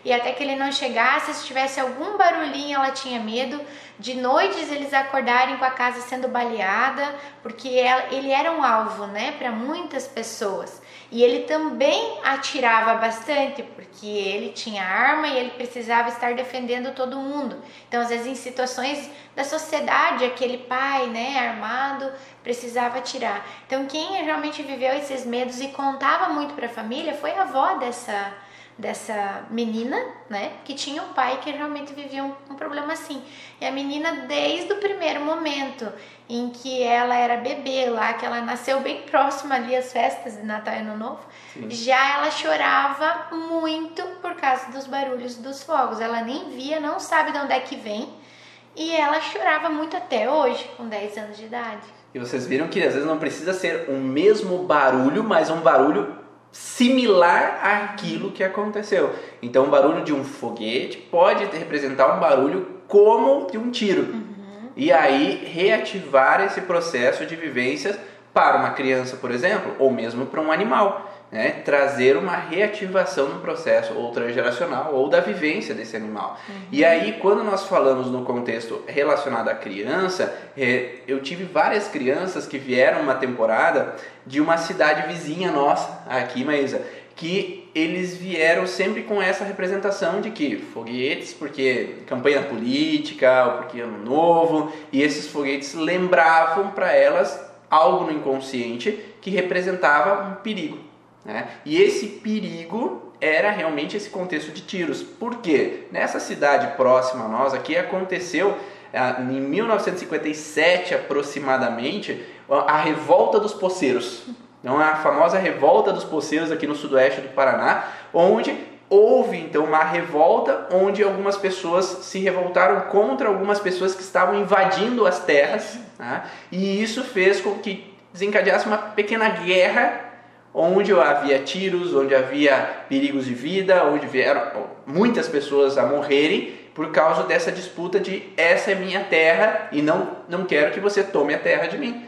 E até que ele não chegasse, se tivesse algum barulhinho, ela tinha medo. De noites eles acordarem com a casa sendo baleada, porque ele era um alvo, né, para muitas pessoas. E ele também atirava bastante, porque ele tinha arma e ele precisava estar defendendo todo mundo. Então, às vezes, em situações da sociedade, aquele pai, né, armado, precisava atirar. Então, quem realmente viveu esses medos e contava muito para a família foi a avó dessa dessa menina, né, que tinha um pai que realmente vivia um, um, problema assim. E a menina, desde o primeiro momento em que ela era bebê lá, que ela nasceu bem próxima ali às festas de Natal e Ano Novo, Sim. já ela chorava muito por causa dos barulhos dos fogos. Ela nem via, não sabe de onde é que vem. E ela chorava muito até hoje, com 10 anos de idade. E vocês viram que às vezes não precisa ser o mesmo barulho, mas um barulho similar àquilo que aconteceu. Então, o barulho de um foguete pode representar um barulho como de um tiro. Uhum. E aí reativar esse processo de vivências para uma criança, por exemplo, ou mesmo para um animal né, trazer uma reativação no processo ou transgeracional ou da vivência desse animal. Uhum. E aí, quando nós falamos no contexto relacionado à criança, é, eu tive várias crianças que vieram uma temporada de uma cidade vizinha nossa, aqui, Maísa, que eles vieram sempre com essa representação de que foguetes, porque campanha política, ou porque ano novo, e esses foguetes lembravam para elas algo no inconsciente que representava um perigo. Né? E esse perigo era realmente esse contexto de tiros. Por quê? Nessa cidade próxima a nós aqui aconteceu ah, em 1957 aproximadamente a revolta dos poceiros. Então, a famosa revolta dos poceiros aqui no sudoeste do Paraná, onde houve então uma revolta onde algumas pessoas se revoltaram contra algumas pessoas que estavam invadindo as terras, né? e isso fez com que desencadeasse uma pequena guerra onde havia tiros, onde havia perigos de vida, onde vieram muitas pessoas a morrerem por causa dessa disputa de essa é minha terra e não, não quero que você tome a terra de mim.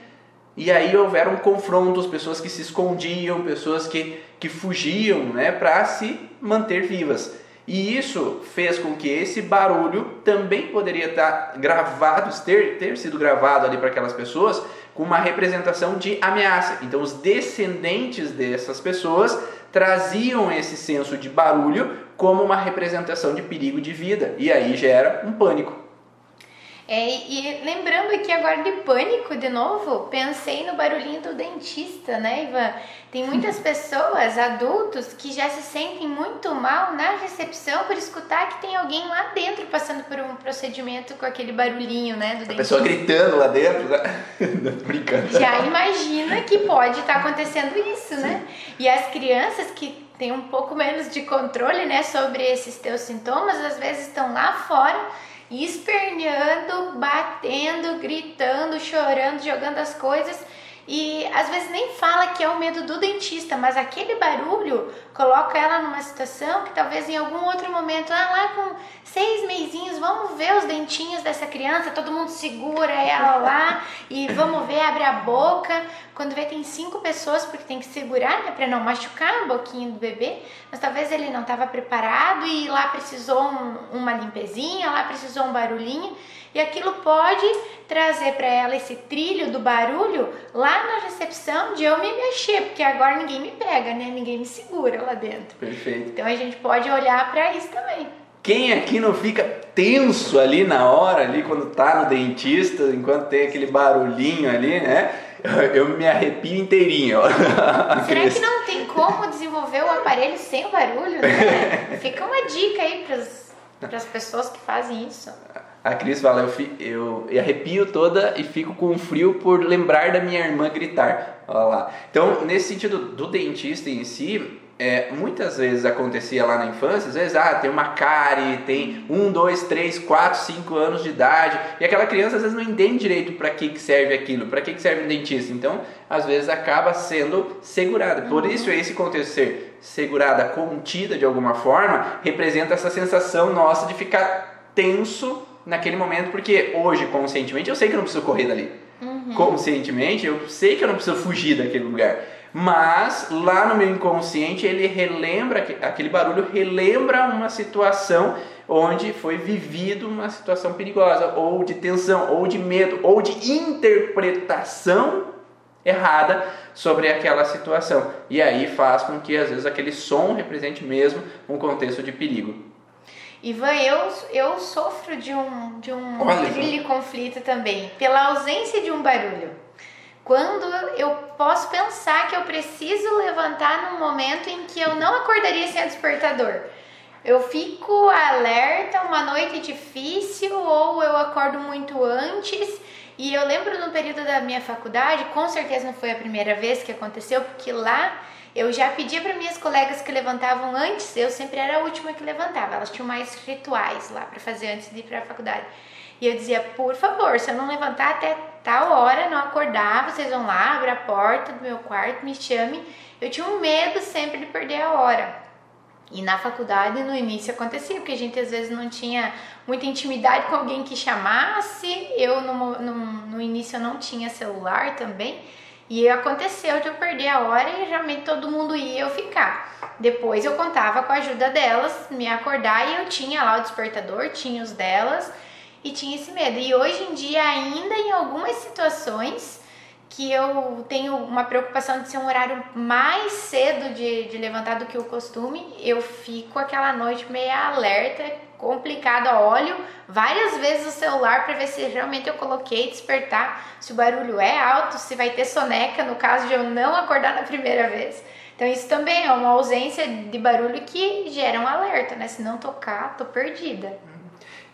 E aí houveram confrontos, pessoas que se escondiam, pessoas que, que fugiam né, para se manter vivas. E isso fez com que esse barulho também poderia estar gravado, ter, ter sido gravado ali para aquelas pessoas, com uma representação de ameaça. Então, os descendentes dessas pessoas traziam esse senso de barulho como uma representação de perigo de vida, e aí gera um pânico. É, e lembrando aqui agora de pânico de novo, pensei no barulhinho do dentista, né, Ivan? Tem muitas pessoas, adultos, que já se sentem muito mal na recepção por escutar que tem alguém lá dentro passando por um procedimento com aquele barulhinho, né, do A dentista. pessoa gritando lá dentro, né? brincando. Já imagina que pode estar tá acontecendo isso, né? E as crianças que têm um pouco menos de controle, né, sobre esses teus sintomas, às vezes estão lá fora esperneando, batendo, gritando, chorando, jogando as coisas. E às vezes nem fala que é o medo do dentista, mas aquele barulho coloca ela numa situação que talvez em algum outro momento, ah, lá com seis meizinhos, vamos ver os dentinhos dessa criança, todo mundo segura ela lá e vamos ver, abre a boca. Quando vê, tem cinco pessoas, porque tem que segurar, né, para não machucar a boquinha do bebê, mas talvez ele não estava preparado e lá precisou um, uma limpezinha, lá precisou um barulhinho. E aquilo pode trazer para ela esse trilho do barulho lá na recepção de eu me mexer, porque agora ninguém me pega, né? Ninguém me segura lá dentro. Perfeito. Então a gente pode olhar para isso também. Quem aqui não fica tenso ali na hora, ali quando tá no dentista, enquanto tem aquele barulhinho ali, né? Eu me arrepio inteirinho. Será que não tem como desenvolver o aparelho sem o barulho, né? Fica uma dica aí para as pessoas que fazem isso. A Cris fala, eu, eu, arrepio toda e fico com frio por lembrar da minha irmã gritar. Olha lá. Então, nesse sentido do dentista em si, é, muitas vezes acontecia lá na infância, às vezes, ah, tem uma cárie, tem um, dois, três, quatro, cinco anos de idade, e aquela criança às vezes não entende direito para que, que serve aquilo, para que, que serve um dentista. Então, às vezes acaba sendo segurada. Por uhum. isso, esse contexto ser segurada, contida de alguma forma, representa essa sensação nossa de ficar tenso naquele momento, porque hoje, conscientemente, eu sei que eu não preciso correr dali. Uhum. Conscientemente, eu sei que eu não preciso fugir daquele lugar. Mas lá no meu inconsciente, ele relembra, aquele barulho relembra uma situação onde foi vivido uma situação perigosa, ou de tensão, ou de medo, ou de interpretação errada sobre aquela situação. E aí faz com que às vezes aquele som represente mesmo um contexto de perigo. Ivan, eu, eu sofro de um, de um conflito também, pela ausência de um barulho. Quando eu posso pensar que eu preciso levantar num momento em que eu não acordaria sem despertador. Eu fico alerta, uma noite difícil, ou eu acordo muito antes. E eu lembro no período da minha faculdade, com certeza não foi a primeira vez que aconteceu, porque lá eu já pedia para minhas colegas que levantavam antes, eu sempre era a última que levantava. Elas tinham mais rituais lá para fazer antes de ir para a faculdade. E eu dizia, por favor, se eu não levantar até tal hora, não acordar, vocês vão lá, abrir a porta do meu quarto, me chame. Eu tinha um medo sempre de perder a hora. E na faculdade, no início acontecia, porque a gente às vezes não tinha muita intimidade com alguém que chamasse. Eu, no, no, no início, eu não tinha celular também. E aconteceu de eu perder a hora e realmente todo mundo ia eu ficar. Depois eu contava com a ajuda delas, me acordar e eu tinha lá o despertador, tinha os delas e tinha esse medo. E hoje em dia, ainda em algumas situações que eu tenho uma preocupação de ser um horário mais cedo de, de levantar do que o costume, eu fico aquela noite meio alerta, complicada, olho várias vezes o celular para ver se realmente eu coloquei despertar, se o barulho é alto, se vai ter soneca no caso de eu não acordar na primeira vez. Então isso também é uma ausência de barulho que gera um alerta, né? Se não tocar, tô perdida.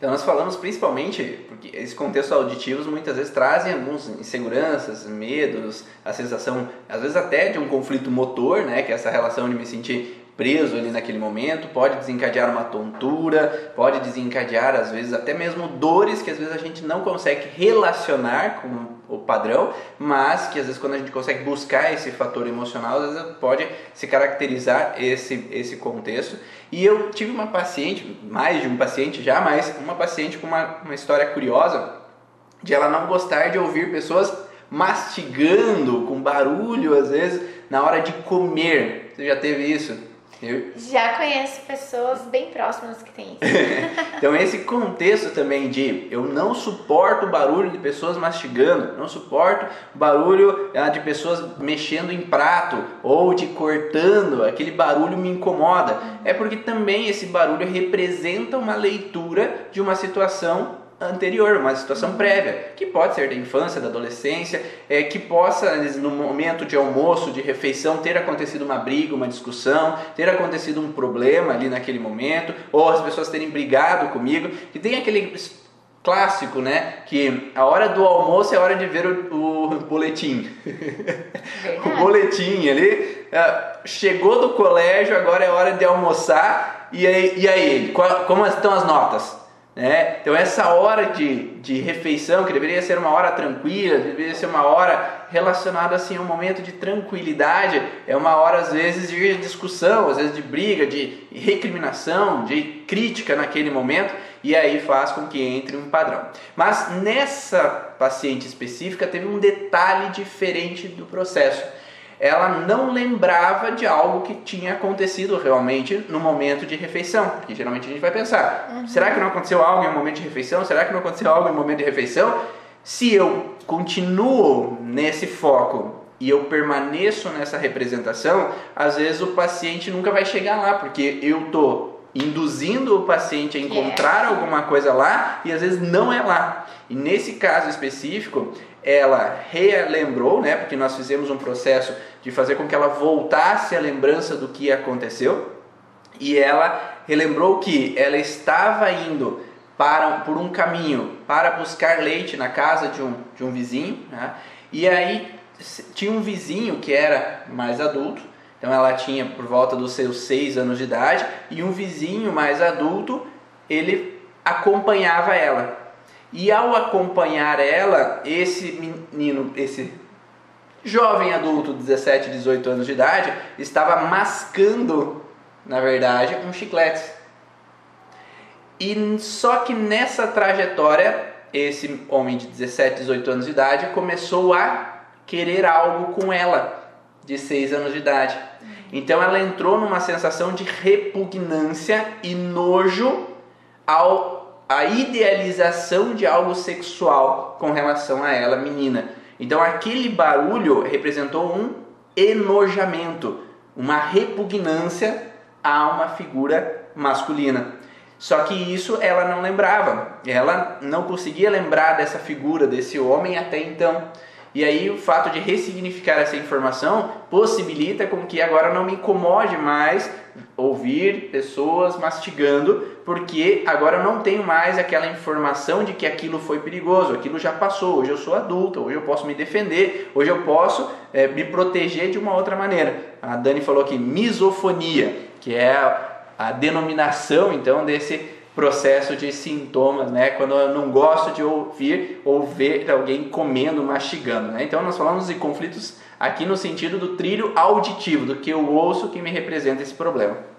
Então nós falamos principalmente, porque esses contextos auditivos muitas vezes trazem algumas inseguranças, medos, a sensação, às vezes até de um conflito motor, né, que é essa relação de me sentir preso ali naquele momento, pode desencadear uma tontura, pode desencadear às vezes até mesmo dores que às vezes a gente não consegue relacionar com o padrão, mas que às vezes quando a gente consegue buscar esse fator emocional, às vezes pode se caracterizar esse, esse contexto. E eu tive uma paciente, mais de um paciente já, mas uma paciente com uma, uma história curiosa de ela não gostar de ouvir pessoas mastigando com barulho às vezes na hora de comer. Você já teve isso? Eu... Já conheço pessoas bem próximas que têm isso. então esse contexto também de eu não suporto o barulho de pessoas mastigando, não suporto barulho ah, de pessoas mexendo em prato ou de cortando, aquele barulho me incomoda. É porque também esse barulho representa uma leitura de uma situação anterior, uma situação prévia, que pode ser da infância, da adolescência, é, que possa, no momento de almoço, de refeição, ter acontecido uma briga, uma discussão, ter acontecido um problema ali naquele momento, ou as pessoas terem brigado comigo, que tem aquele clássico, né? Que a hora do almoço é a hora de ver o, o boletim. o boletim ali. Uh, chegou do colégio, agora é hora de almoçar. E aí, e aí qual, como estão as notas? Né? Então essa hora de, de refeição, que deveria ser uma hora tranquila, deveria ser uma hora relacionada assim a um momento de tranquilidade, é uma hora às vezes de discussão, às vezes de briga, de recriminação, de crítica naquele momento, e aí faz com que entre um padrão. Mas nessa paciente específica teve um detalhe diferente do processo ela não lembrava de algo que tinha acontecido realmente no momento de refeição. Porque geralmente a gente vai pensar: uhum. será que não aconteceu algo em um momento de refeição? Será que não aconteceu algo em um momento de refeição? Se eu continuo nesse foco e eu permaneço nessa representação, às vezes o paciente nunca vai chegar lá, porque eu tô induzindo o paciente a encontrar yeah. alguma coisa lá e às vezes não é lá. E nesse caso específico, ela relembrou, né, porque nós fizemos um processo de fazer com que ela voltasse a lembrança do que aconteceu, e ela relembrou que ela estava indo para, por um caminho para buscar leite na casa de um, de um vizinho, né, e aí tinha um vizinho que era mais adulto, então ela tinha por volta dos seus seis anos de idade, e um vizinho mais adulto, ele acompanhava ela. E ao acompanhar ela, esse menino, esse jovem adulto, 17, 18 anos de idade, estava mascando, na verdade, um chiclete. E só que nessa trajetória, esse homem de 17, 18 anos de idade começou a querer algo com ela, de 6 anos de idade. Então ela entrou numa sensação de repugnância e nojo ao a idealização de algo sexual com relação a ela, menina. Então aquele barulho representou um enojamento, uma repugnância a uma figura masculina. Só que isso ela não lembrava, ela não conseguia lembrar dessa figura, desse homem até então. E aí o fato de ressignificar essa informação possibilita com que agora não me incomode mais ouvir pessoas mastigando, porque agora eu não tenho mais aquela informação de que aquilo foi perigoso, aquilo já passou, hoje eu sou adulta, hoje eu posso me defender, hoje eu posso é, me proteger de uma outra maneira. A Dani falou aqui, misofonia, que é a, a denominação então desse processo de sintomas, né? Quando eu não gosto de ouvir ou ver alguém comendo, mastigando, né? Então nós falamos de conflitos aqui no sentido do trilho auditivo, do que eu ouço que me representa esse problema.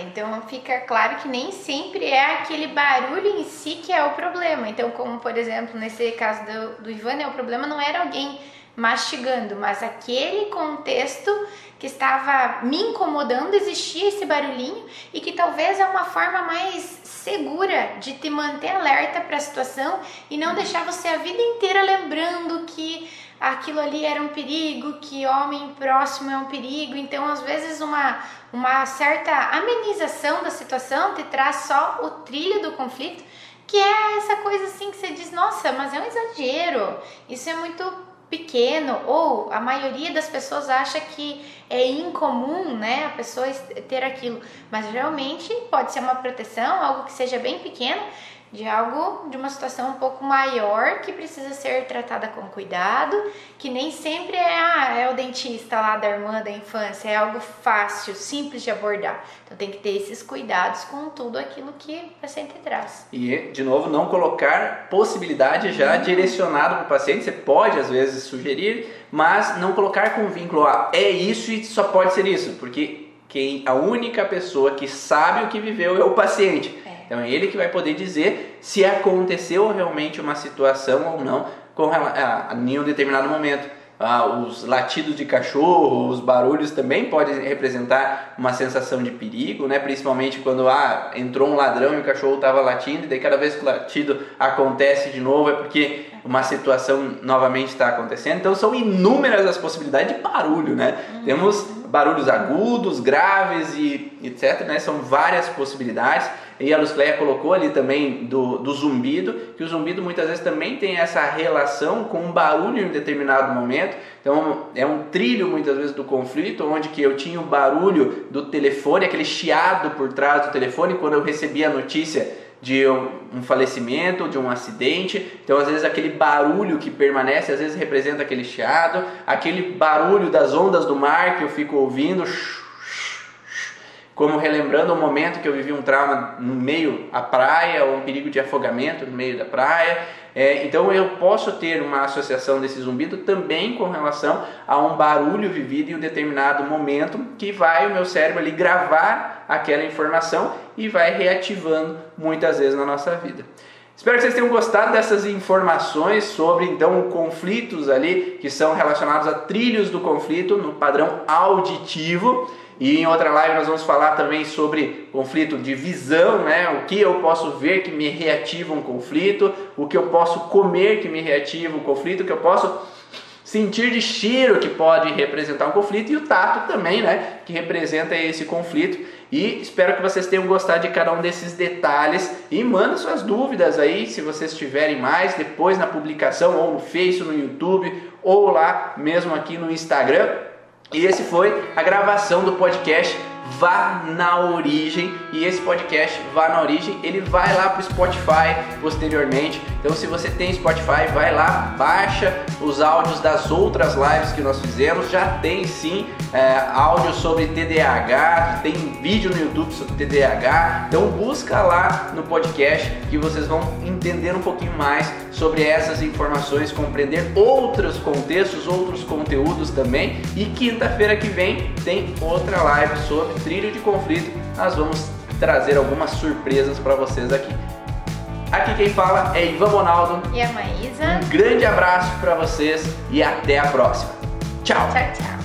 Então fica claro que nem sempre é aquele barulho em si que é o problema. Então, como por exemplo, nesse caso do, do Ivan, né, o problema não era alguém mastigando, mas aquele contexto que estava me incomodando, existia esse barulhinho e que talvez é uma forma mais segura de te manter alerta para a situação e não deixar você a vida inteira lembrando que aquilo ali era um perigo, que homem próximo é um perigo. Então, às vezes, uma, uma certa amenização da situação te traz só o trilho do conflito, que é essa coisa assim que você diz: nossa, mas é um exagero, isso é muito pequeno. Ou a maioria das pessoas acha que é incomum, né, a pessoa ter aquilo, mas realmente pode ser uma proteção, algo que seja bem pequeno, de algo, de uma situação um pouco maior que precisa ser tratada com cuidado, que nem sempre é, ah, é o dentista lá da irmã da infância, é algo fácil, simples de abordar. Então tem que ter esses cuidados com tudo aquilo que o paciente traz. E, de novo, não colocar possibilidade já uhum. direcionado para o paciente, você pode às vezes sugerir, mas não colocar com vínculo a é isso e só pode ser isso, porque quem a única pessoa que sabe o que viveu é o paciente. Então é ele que vai poder dizer se aconteceu realmente uma situação ou não com a, a, em um determinado momento. Ah, os latidos de cachorro, os barulhos também podem representar uma sensação de perigo, né? principalmente quando ah, entrou um ladrão e o cachorro estava latindo, e daí cada vez que o latido acontece de novo é porque uma situação novamente está acontecendo. Então são inúmeras as possibilidades de barulho, né? Uhum. Temos barulhos agudos, graves e etc. Né? São várias possibilidades. E a Lucleia colocou ali também do, do zumbido, que o zumbido muitas vezes também tem essa relação com um barulho em um determinado momento. Então é um trilho muitas vezes do conflito, onde que eu tinha o barulho do telefone, aquele chiado por trás do telefone quando eu recebia a notícia de um falecimento, de um acidente. Então, às vezes, aquele barulho que permanece, às vezes representa aquele chiado, aquele barulho das ondas do mar que eu fico ouvindo, como relembrando o momento que eu vivi um trauma no meio da praia, ou um perigo de afogamento no meio da praia. É, então eu posso ter uma associação desse zumbido também com relação a um barulho vivido em um determinado momento que vai o meu cérebro ali gravar aquela informação e vai reativando muitas vezes na nossa vida. Espero que vocês tenham gostado dessas informações sobre então conflitos ali que são relacionados a trilhos do conflito no padrão auditivo. E em outra live nós vamos falar também sobre conflito de visão, né? O que eu posso ver que me reativa um conflito, o que eu posso comer que me reativa um conflito, o que eu posso sentir de cheiro que pode representar um conflito e o tato também, né? Que representa esse conflito. E espero que vocês tenham gostado de cada um desses detalhes e mandem suas dúvidas aí, se vocês tiverem mais, depois na publicação ou no Face, no YouTube ou lá mesmo aqui no Instagram. E esse foi a gravação do podcast Vá na Origem. E esse podcast Vá na Origem, ele vai lá para o Spotify posteriormente. Então, se você tem Spotify, vai lá, baixa os áudios das outras lives que nós fizemos. Já tem sim é, áudio sobre TDAH, tem vídeo no YouTube sobre TDAH. Então, busca lá no podcast que vocês vão entender um pouquinho mais sobre essas informações, compreender outros contextos, outros conteúdos também. E quinta-feira que vem tem outra live sobre trilho de conflito. Nós vamos trazer algumas surpresas para vocês aqui. Aqui quem fala é Ivan Ronaldo. E a Maísa. Um grande abraço para vocês e até a próxima. Tchau. Tchau, tchau.